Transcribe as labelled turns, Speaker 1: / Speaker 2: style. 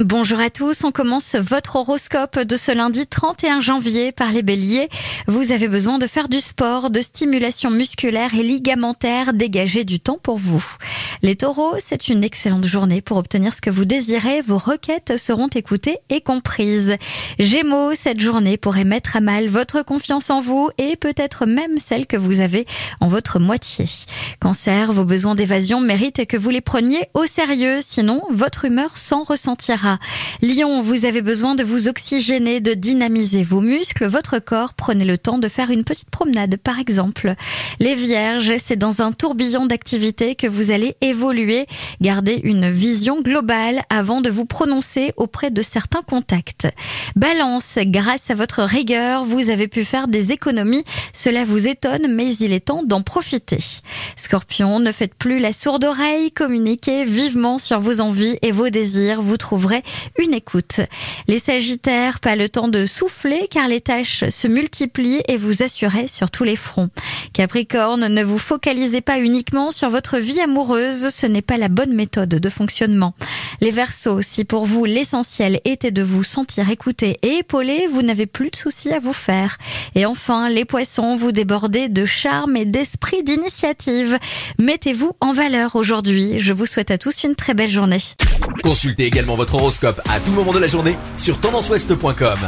Speaker 1: Bonjour à tous, on commence votre horoscope de ce lundi 31 janvier par les béliers. Vous avez besoin de faire du sport, de stimulation musculaire et ligamentaire, dégagez du temps pour vous. Les taureaux, c'est une excellente journée pour obtenir ce que vous désirez, vos requêtes seront écoutées et comprises. Gémeaux, cette journée pourrait mettre à mal votre confiance en vous et peut-être même celle que vous avez en votre moitié. Cancer, vos besoins d'évasion méritent que vous les preniez au sérieux, sinon votre humeur s'en ressentira. Lion, vous avez besoin de vous oxygéner, de dynamiser vos muscles, votre corps. Prenez le temps de faire une petite promenade, par exemple. Les Vierges, c'est dans un tourbillon d'activités que vous allez évoluer. Gardez une vision globale avant de vous prononcer auprès de certains contacts. Balance, grâce à votre rigueur, vous avez pu faire des économies. Cela vous étonne, mais il est temps d'en profiter. Scorpion, ne faites plus la sourde oreille, communiquez vivement sur vos envies et vos désirs. Vous trouverez une écoute. Les Sagittaires, pas le temps de souffler car les tâches se multiplient et vous assurez sur tous les fronts. Capricorne, ne vous focalisez pas uniquement sur votre vie amoureuse, ce n'est pas la bonne méthode de fonctionnement. Les Verseaux, si pour vous l'essentiel était de vous sentir écouté et épaulé, vous n'avez plus de soucis à vous faire. Et enfin, les Poissons, vous débordez de charme et d'esprit d'initiative. Mettez-vous en valeur aujourd'hui. Je vous souhaite à tous une très belle journée.
Speaker 2: Consultez également votre à tout moment de la journée sur tendanceouest.com.